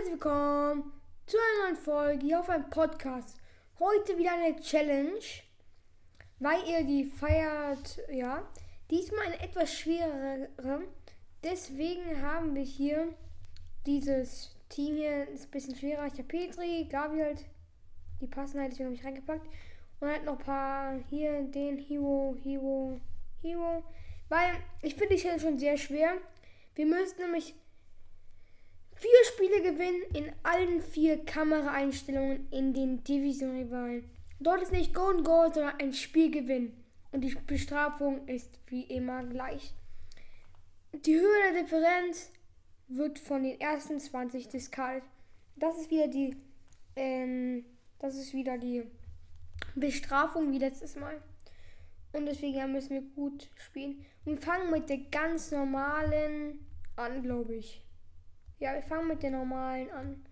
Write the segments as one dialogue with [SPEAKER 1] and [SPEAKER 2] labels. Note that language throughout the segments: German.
[SPEAKER 1] herzlich willkommen zu einer neuen Folge hier auf einem Podcast. Heute wieder eine Challenge, weil ihr die feiert, ja. Diesmal eine etwas schwerere. Deswegen haben wir hier dieses Team hier, ist ein bisschen schwerer. Ich habe Petri, Gabi halt, die passen halt, deswegen habe ich reingepackt. Und halt noch ein paar hier, den Hero, Hero, Hero. Weil ich finde die Challenge schon sehr schwer. Wir müssen nämlich vier Spiele gewinnen in allen vier Kameraeinstellungen in den Division-Rivalen. Dort ist nicht Golden Goal, sondern ein Spielgewinn. Und die Bestrafung ist wie immer gleich. Die Höhe der Differenz wird von den ersten 20 discarded. Das ist wieder die, ähm, das ist wieder die Bestrafung wie letztes Mal. Und deswegen müssen wir gut spielen. Und wir fangen mit der ganz normalen an, glaube ich. Ja, wir fangen mit der normalen an.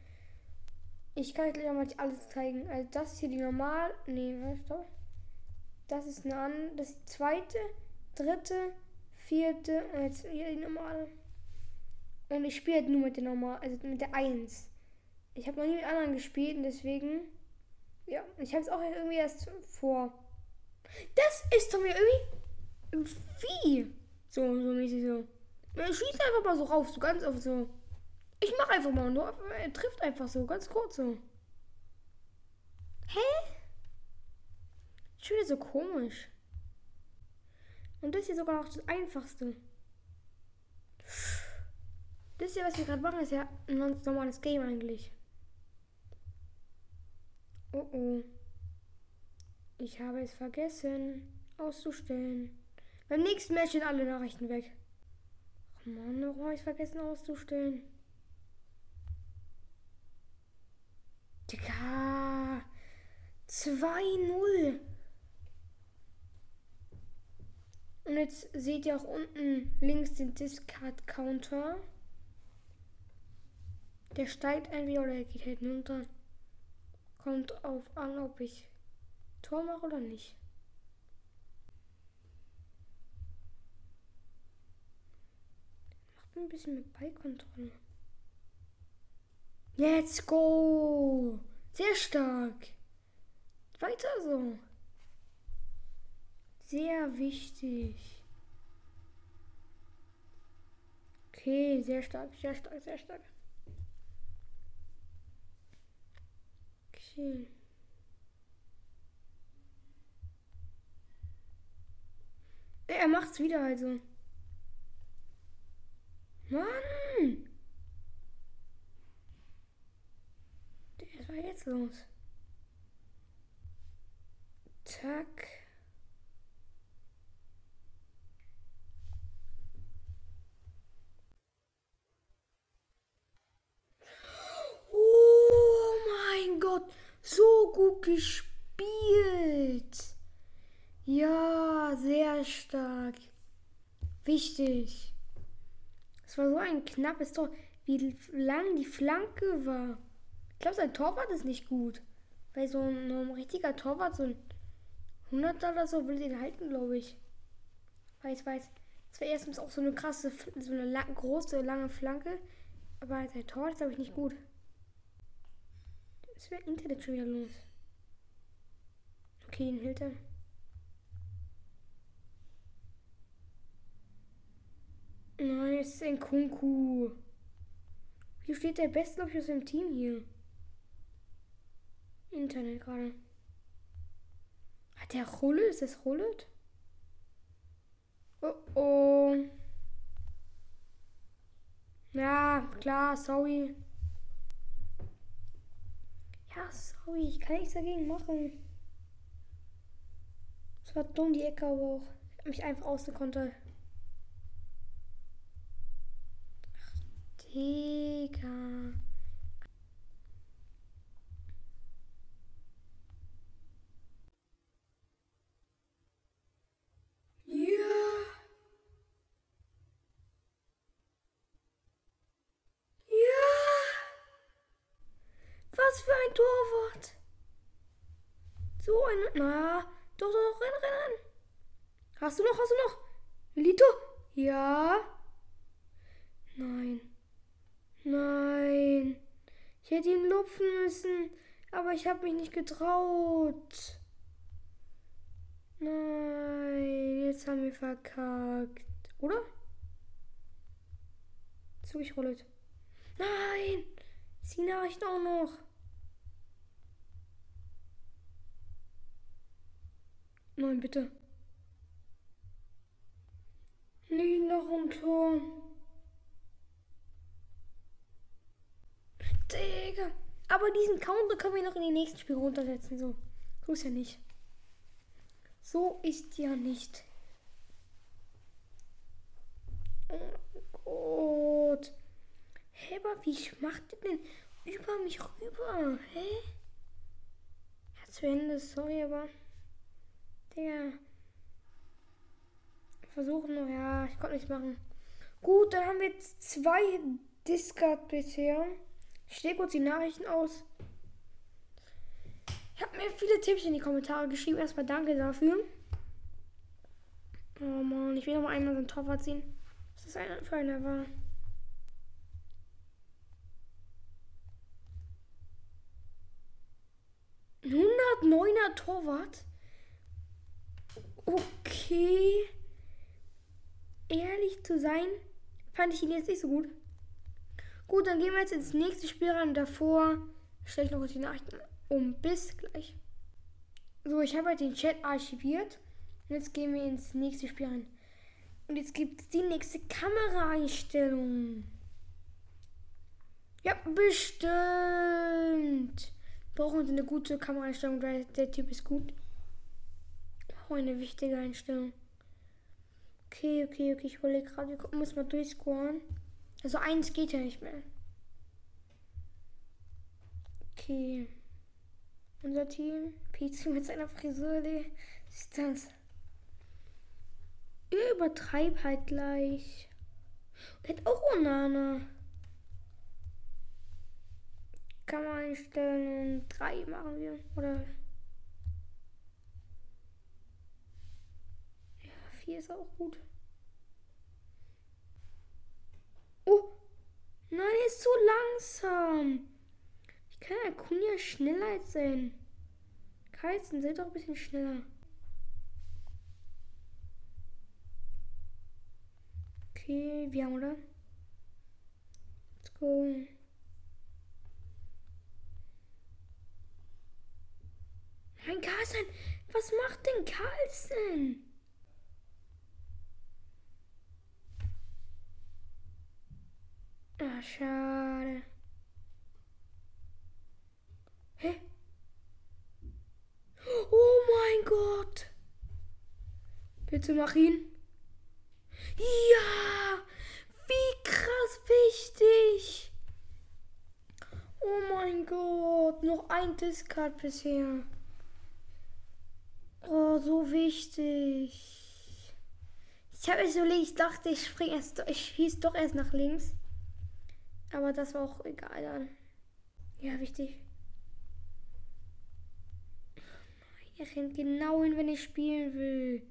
[SPEAKER 1] Ich kann euch gleich mal alles zeigen. Also das ist hier die normal. Nee, was Das ist eine an. Das ist die zweite, dritte, vierte und jetzt hier die normale. Und ich spiele halt nur mit der normal, also mit der 1. Ich habe noch nie mit anderen gespielt und deswegen. Ja, ich habe es auch irgendwie erst vor. Das ist doch mir irgendwie. Wie? So, so mäßig so. Er schießt einfach mal so rauf, so ganz auf so. Ich mach einfach mal nur. Er trifft einfach so, ganz kurz so. Hä? Schon wieder so komisch. Und das hier sogar noch das einfachste. Das hier, was wir gerade machen, ist ja ein ganz normales Game eigentlich. Oh oh. Ich habe es vergessen auszustellen. Beim nächsten Match sind alle Nachrichten weg. Oh Mann, warum habe ich es vergessen auszustellen? Digga. 2-0. Und jetzt seht ihr auch unten links den Discard-Counter. Der steigt entweder oder er geht halt runter. Kommt auf an, ob ich Tor mache oder nicht. Macht ein bisschen mit Ballkontrolle. Let's go! Sehr stark. Weiter so. Sehr wichtig. Okay, sehr stark, sehr stark, sehr stark. Okay. Er macht's wieder also. Mann! Was jetzt los? Zack. Oh mein Gott, so gut gespielt. Ja, sehr stark. Wichtig. Es war so ein knappes Tor, wie lang die Flanke war. Ich glaube, sein Torwart ist nicht gut. Weil so ein, ein richtiger Torwart, so ein 100 oder so, will den halten, glaube ich. Weiß, weiß. Das war erstens auch so eine krasse, so eine lang, große, lange Flanke. Aber sein Torwart ist, glaube ich, nicht gut. Es wäre Internet schon wieder los. Okay, den hält er. Nein, es ist ein Kunku. Hier steht der Beste, glaube ich, aus dem Team hier. Internet gerade. Hat der Rulle? Ist das Rullet? Oh oh. Ja, klar, sorry. Ja, sorry, ich kann nichts dagegen machen. Es war dumm, die Ecke, aber auch. Ich habe mich einfach ausgekontert. Ach, Digga. Was für ein Torwart. So ein. Na, doch, doch, doch, renn, renn, renn. Hast du noch, hast du noch? Milito? Ja. Nein. Nein. Ich hätte ihn lupfen müssen, aber ich habe mich nicht getraut. Nein, jetzt haben wir verkackt. Oder? Zug ich rollet. Nein! Sie Nachrichten auch noch. Nein, bitte. Liegen noch um Tor. Digga. Aber diesen Counter können wir noch in die nächsten Spiele runtersetzen. So. So ist ja nicht. So ist ja nicht. Oh Gott. Hä, aber wie macht ihr denn über mich rüber? Hä? Ja, zu Ende, sorry, aber. Digga. Versuchen ja, ich konnte nichts machen. Gut, dann haben wir jetzt zwei Discard bisher. Ich stehe kurz die Nachrichten aus. Ich habe mir viele Tipps in die Kommentare geschrieben. Erstmal danke dafür. Oh Mann, ich will noch mal einmal so ein Torwart ziehen. Was das einer für einer war. Hundertneuner Torwart. Okay. Ehrlich zu sein, fand ich ihn jetzt nicht so gut. Gut, dann gehen wir jetzt ins nächste Spiel rein. Davor stelle ich noch die Nachrichten um. Bis gleich. So, ich habe halt den Chat archiviert. Und jetzt gehen wir ins nächste Spiel rein. Und jetzt gibt es die nächste Kameraeinstellung. Ja, bestimmt. Brauchen wir eine gute Kameraeinstellung, weil der Typ ist gut. Oh, eine wichtige Einstellung. Okay, okay, okay. Ich überlege gerade, wir gucken, muss mal durchscoren. Also eins geht ja nicht mehr. Okay. Unser Team. Pizza mit seiner Frisur, die ist das. Ihr übertreib halt gleich. Und auch Onana. Kann man einstellen. Drei machen wir. Oder. Vier ist auch gut. Oh! Nein, er ist zu langsam. Ich kann Acuna schneller als sein. Carlsen, seid doch ein bisschen schneller. Okay, wir haben, oder? Let's go. Mein Carlsen, was macht denn Carlsen? Ah, schade. Hä? Oh mein Gott. Bitte mach ihn. Ja! Wie krass wichtig! Oh mein Gott, noch ein Discard bisher. Oh, so wichtig. Ich habe es so links, ich dachte, ich spring erst, ich schieße doch erst nach links. Aber das war auch egal dann. Ja, wichtig. Er rennt genau hin, wenn ich spielen will.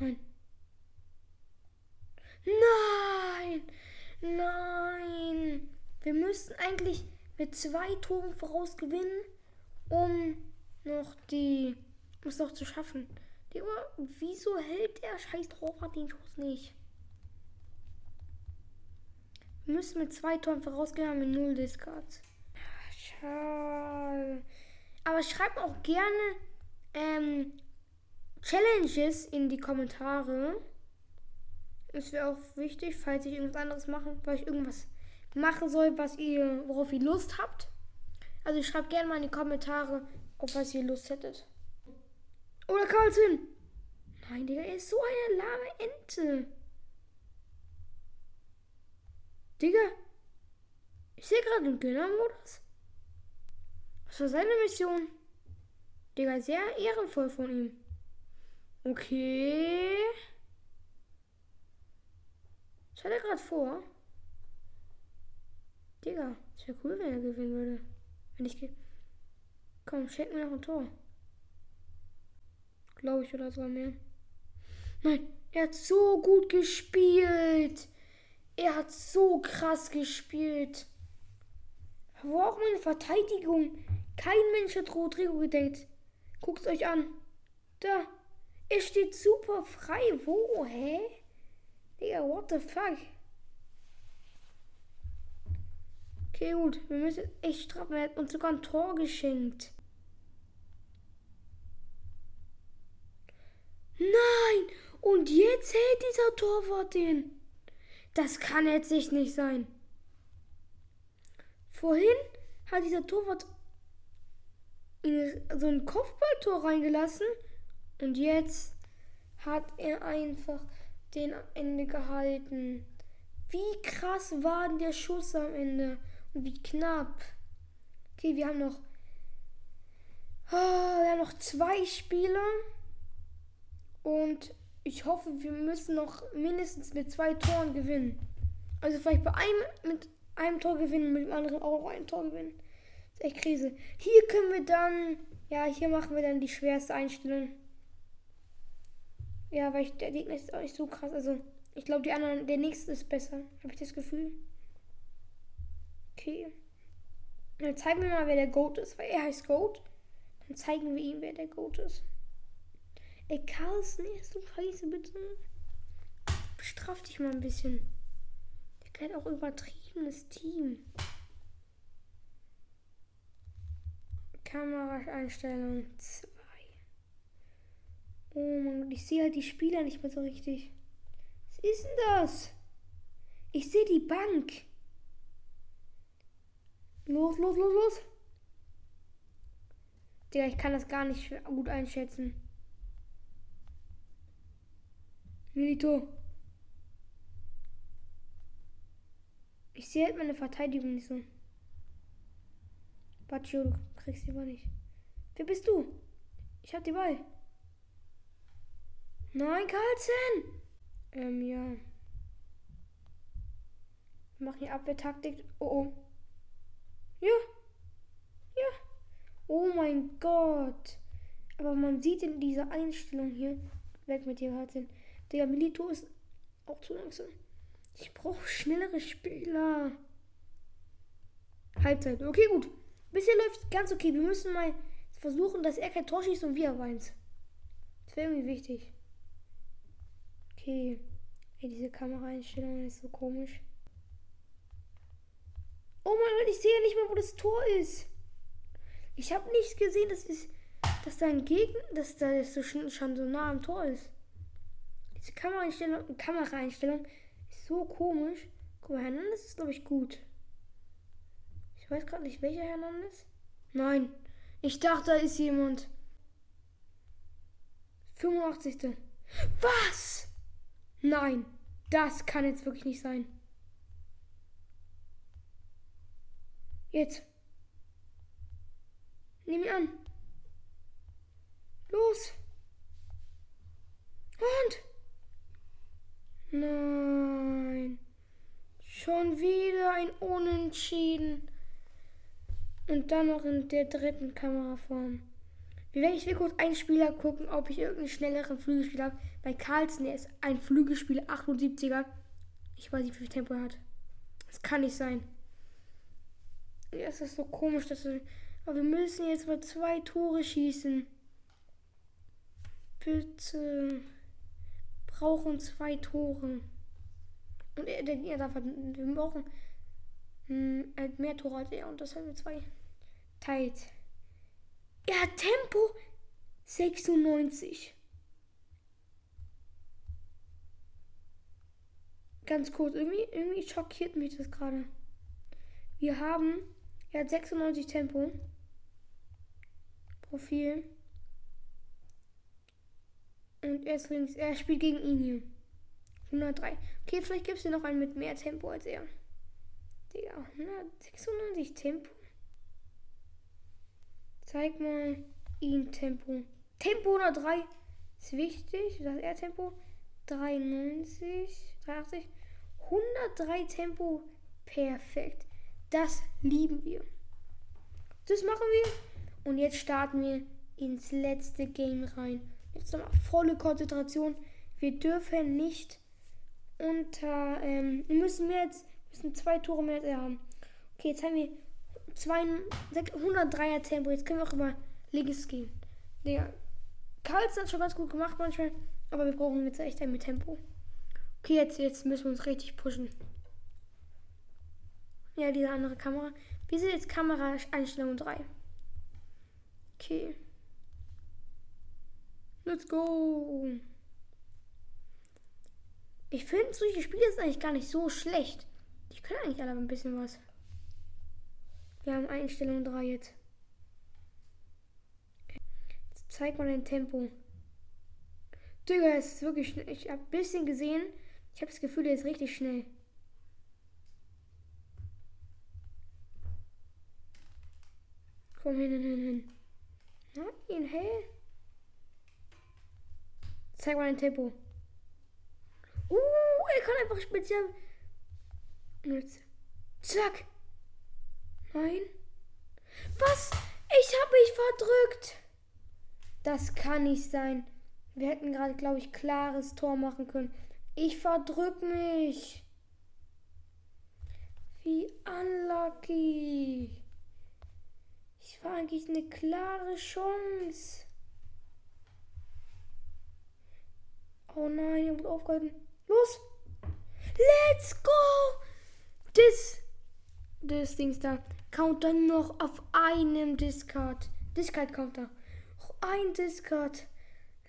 [SPEAKER 1] Nein. Nein! Nein! Wir müssten eigentlich mit zwei Toren voraus gewinnen, um noch die. um es noch zu schaffen. Digga, wieso hält der scheiß Torwart den Schuss nicht? Wir müssen mit zwei Toren vorausgehen, haben wir null Discards. Schade. Aber schreibt auch gerne ähm, Challenges in die Kommentare. Das wäre auch wichtig, falls ich irgendwas anderes mache, weil ich irgendwas machen soll, was ihr, worauf ihr Lust habt. Also schreibt gerne mal in die Kommentare, auf was ihr Lust hättet. Oder Carlson! Nein, Digga, er ist so eine lahme Ente. Digga, ich sehe gerade einen Gönnermodus. Was war seine Mission? Digga, sehr ehrenvoll von ihm. Okay. Was hat er gerade vor? Digga, es wäre cool, wenn er gewinnen würde. Wenn ich. Komm, schenk mir noch ein Tor. Glaube ich oder so mehr. Nein, er hat so gut gespielt. Er hat so krass gespielt. Wo auch meine Verteidigung. Kein Mensch hat Rodrigo gedeckt. Guckt euch an. Da. Er steht super frei. Wo? Hä? Digga, what the fuck? Okay, gut. Wir müssen echt straffen. Er hat uns sogar ein Tor geschenkt. Nein! Und jetzt hält dieser Torwart den. Das kann jetzt nicht sein. Vorhin hat dieser Torwart so ein Kopfballtor reingelassen und jetzt hat er einfach den am Ende gehalten. Wie krass war denn der Schuss am Ende und wie knapp. Okay, wir haben noch oh, wir haben noch zwei Spiele und ich hoffe, wir müssen noch mindestens mit zwei Toren gewinnen. Also vielleicht bei einem mit einem Tor gewinnen, mit dem anderen auch noch ein Tor gewinnen. Das ist echt Krise. Hier können wir dann, ja, hier machen wir dann die schwerste Einstellung. Ja, weil ich, der Gegner ist auch nicht so krass. Also, ich glaube, die anderen, der nächste ist besser. Habe ich das Gefühl. Okay. Dann zeigen wir mal, wer der Goat ist, weil er heißt Goat. Dann zeigen wir ihm, wer der Goat ist. Ey, Carlsen, ist du scheiße, bitte. Bestraf dich mal ein bisschen. Der hat auch übertriebenes Team. Kameraeinstellung 2. Oh mein Gott, ich sehe halt die Spieler nicht mehr so richtig. Was ist denn das? Ich sehe die Bank. Los, los, los, los. Digga, ich kann das gar nicht gut einschätzen. Milito. Ich sehe halt meine Verteidigung nicht so. Baccio, du kriegst die Ball nicht. Wer bist du? Ich hab die Ball. Nein, Carlsen! Ähm, ja. Wir machen hier Abwehrtaktik. Oh, oh. Ja. Ja. Oh mein Gott. Aber man sieht in dieser Einstellung hier. Weg mit dir, Carlsen. Der Milito ist auch zu langsam. Ich brauche schnellere Spieler. Halbzeit. Okay, gut. Bisher läuft ganz okay. Wir müssen mal versuchen, dass er kein Tor schießt und wir weint. Das wäre irgendwie wichtig. Okay. Hey, diese Kameraeinstellung ist so komisch. Oh mein Gott, ich sehe ja nicht mehr, wo das Tor ist. Ich habe nicht gesehen, dass, ist, dass da ein Gegner, dass da so schon so nah am Tor ist. Diese Kameraeinstellung, Kameraeinstellung ist so komisch. Guck mal, Hernandez ist, glaube ich, gut. Ich weiß gerade nicht, welcher Hernandez. Nein. Ich dachte, da ist jemand. 85. Was? Nein. Das kann jetzt wirklich nicht sein. Jetzt. Nimm ihn an. Los. Und. Nein. Schon wieder ein Unentschieden. Und dann noch in der dritten Kameraform. Ich will kurz einen Spieler gucken, ob ich irgendeinen schnelleren Flügelspieler habe. Bei Carlsen, der ist ein Flügelspieler, 78er. Ich weiß nicht, wie viel Tempo er hat. Das kann nicht sein. Es ist so komisch, dass wir. Aber wir müssen jetzt mal zwei Tore schießen. Bitte brauchen zwei Tore. Und er, Gegner darf, wir brauchen hm, mehr Tore als er und das haben wir zwei teilt. Er hat Tempo 96. Ganz kurz, irgendwie, irgendwie schockiert mich das gerade. Wir haben, er hat 96 Tempo. Profil. Er ist links. Er spielt gegen ihn hier. 103. Okay, vielleicht gibt es hier noch einen mit mehr Tempo als er. Digga, 196 Tempo. Zeig mal ihn Tempo. Tempo 103 ist wichtig. Das er Tempo 93, 83. 103 Tempo. Perfekt. Das lieben wir. Das machen wir. Und jetzt starten wir ins letzte Game rein. Jetzt nochmal volle Konzentration. Wir dürfen nicht unter, ähm, wir müssen mehr als, müssen zwei Tore mehr haben. Okay, jetzt haben wir 103er Tempo. Jetzt können wir auch über Links gehen. Digga. Carlson hat schon ganz gut gemacht manchmal, aber wir brauchen jetzt echt ein mit Tempo. Okay, jetzt, jetzt müssen wir uns richtig pushen. Ja, diese andere Kamera. Wir sind jetzt Kamera-Einstellung 3. Okay. Let's go. Ich finde, solche Spiele sind eigentlich gar nicht so schlecht. Die können eigentlich alle ein bisschen was. Wir haben Einstellung 3 jetzt. Jetzt zeig mal dein Tempo. Digga, es ist wirklich schnell. Ich habe ein bisschen gesehen. Ich habe das Gefühl, der ist richtig schnell. Komm hin, hin, hin, hin. Nein, hä? Zeig mal dein Tempo. Uh, er kann einfach speziell. Jetzt. Zack. Nein. Was? Ich habe mich verdrückt. Das kann nicht sein. Wir hätten gerade, glaube ich, klares Tor machen können. Ich verdrück mich. Wie unlucky. Ich war eigentlich eine klare Chance. Oh nein, ihr habt aufgehalten. Los! Let's go! Das, das Ding da count dann noch auf einem Discard. Discard kommt da. Ein Discard.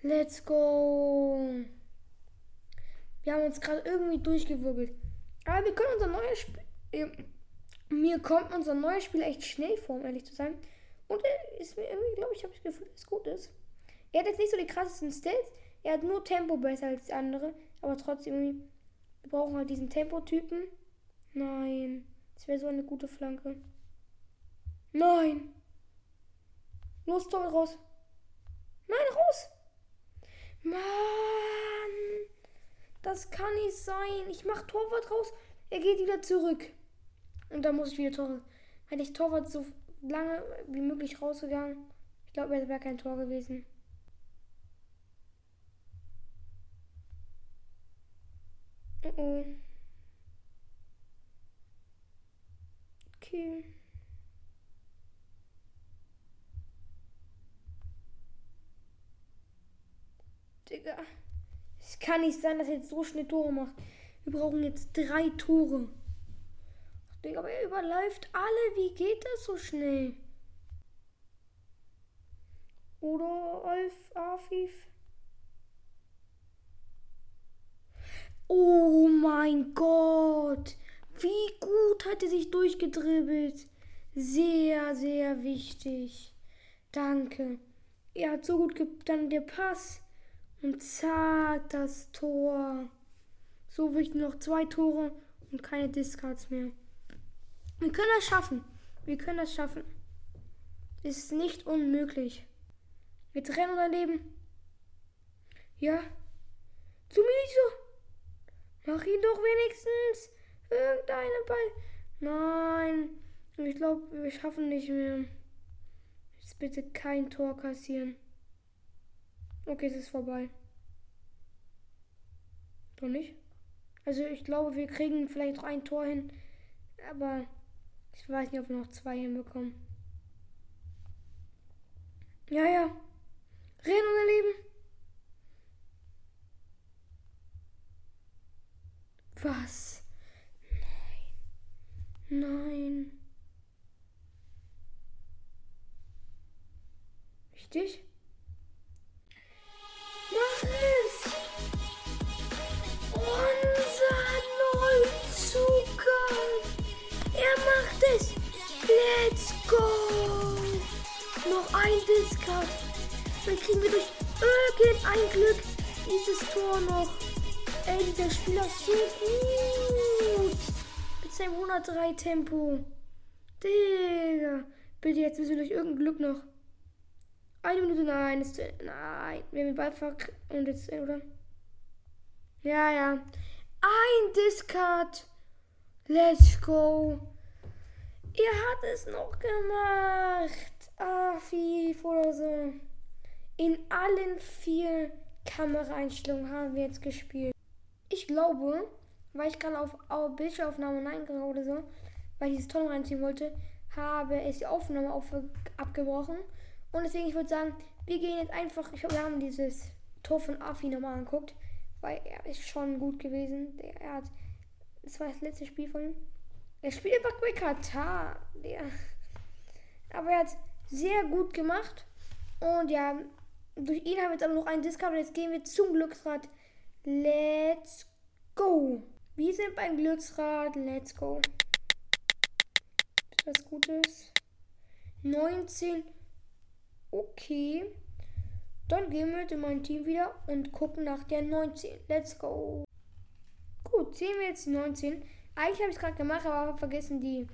[SPEAKER 1] Let's go. Wir haben uns gerade irgendwie durchgewirbelt. Aber wir können unser neues Spiel. Äh, mir kommt unser neues Spiel echt schnell vor, um ehrlich zu sein. Und er ist mir irgendwie, glaube ich, habe ich das Gefühl, dass es gut ist. Er hat jetzt nicht so die krassesten Stats. Er hat nur Tempo besser als andere. Aber trotzdem. Wir brauchen halt diesen Tempotypen. Nein. Das wäre so eine gute Flanke. Nein. Los, Tor raus. Nein, raus. Mann. Das kann nicht sein. Ich mach Torwart raus. Er geht wieder zurück. Und dann muss ich wieder Tor. Hätte ich Torwart so lange wie möglich rausgegangen. Ich glaube, es wäre kein Tor gewesen. Oh. Okay. Digga. Es kann nicht sein, dass er jetzt so schnell Tore macht. Wir brauchen jetzt drei Tore. Ach, Digga, aber er überläuft alle. Wie geht das so schnell? Oder Alf Afif? Oh mein Gott. Wie gut hat er sich durchgedribbelt. Sehr, sehr wichtig. Danke. Er hat so gut dann der Pass. Und zack, das Tor. So wichtig noch zwei Tore und keine Discards mehr. Wir können das schaffen. Wir können das schaffen. Ist nicht unmöglich. Jetzt rennen unser Leben. Ja. Zu so. Mach ihn doch wenigstens. Irgendeine Ball. Nein. Ich glaube, wir schaffen nicht mehr. Jetzt bitte kein Tor kassieren. Okay, es ist vorbei. Doch nicht? Also ich glaube, wir kriegen vielleicht noch ein Tor hin. Aber ich weiß nicht, ob wir noch zwei hinbekommen. Ja, ja. Reden oder leben? Was? Nein. Nein. Richtig? Mach es! Unser Neuzugang! Er macht es! Let's go! Noch ein Discard. Dann kriegen wir durch irgendein Glück dieses Tor noch. Ey, der Spieler ist so gut. Mit seinem 103 Tempo. Digga. Bitte jetzt müssen wir durch irgendein Glück noch. Eine Minute, nein, ist, nein. Wir haben den Ball verk und jetzt, oder? Ja, ja. Ein Discard. Let's go. Ihr hat es noch gemacht. Ah, Fief oder so. In allen vier Kameraeinstellungen haben wir jetzt gespielt. Ich glaube, weil ich gerade auf, auf Bildaufnahme Nein oder so, weil ich dieses Ton reinziehen wollte, habe es die Aufnahme auf, abgebrochen. Und deswegen, ich würde sagen, wir gehen jetzt einfach, ich glaube, wir haben dieses Tor von Afi nochmal angeguckt, weil er ist schon gut gewesen. Der, er hat, das war das letzte Spiel von ihm. Er spielt einfach bei Katar. Der, aber er hat sehr gut gemacht. Und ja, durch ihn haben wir jetzt aber noch einen. Und jetzt gehen wir zum Glücksrad. Let's go. Wir sind beim Glücksrad. Let's go. Ist was Gutes? 19. Okay. Dann gehen wir in mein Team wieder und gucken nach der 19. Let's go. Gut, sehen wir jetzt die 19. Eigentlich habe ich es gerade gemacht, aber habe vergessen, die,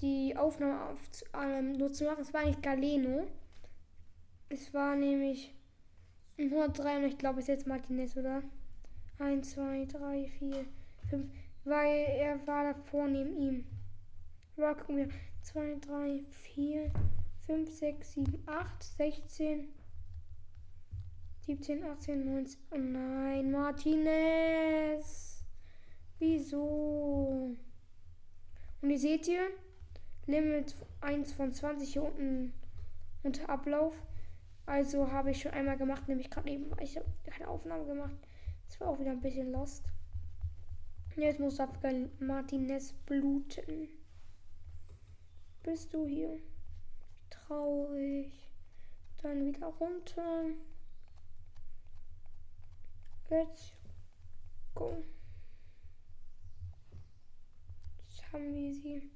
[SPEAKER 1] die Aufnahme auf, ähm, nur zu machen. Es war nicht Galeno. Es war nämlich 103 und ich glaube, es ist jetzt Martinez, oder? 1, 2, 3, 4, 5. Weil er war davor neben ihm. Aber gucken wir. 2, 3, 4, 5, 6, 7, 8, 16, 17, 18, 19. Oh nein, Martinez. Wieso? Und ihr seht hier, Limit 1 von 20 hier unten unter Ablauf. Also habe ich schon einmal gemacht, nämlich gerade eben, weil ich habe keine Aufnahme gemacht. Das war auch wieder ein bisschen lost. Jetzt muss Afghan Martinez bluten. Bist du hier? Traurig. Dann wieder runter. Let's go. Jetzt haben wir sie.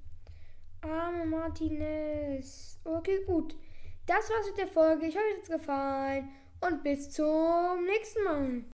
[SPEAKER 1] Arme Martinez. Okay, gut. Das war's mit der Folge. Ich hoffe, es hat gefallen. Und bis zum nächsten Mal.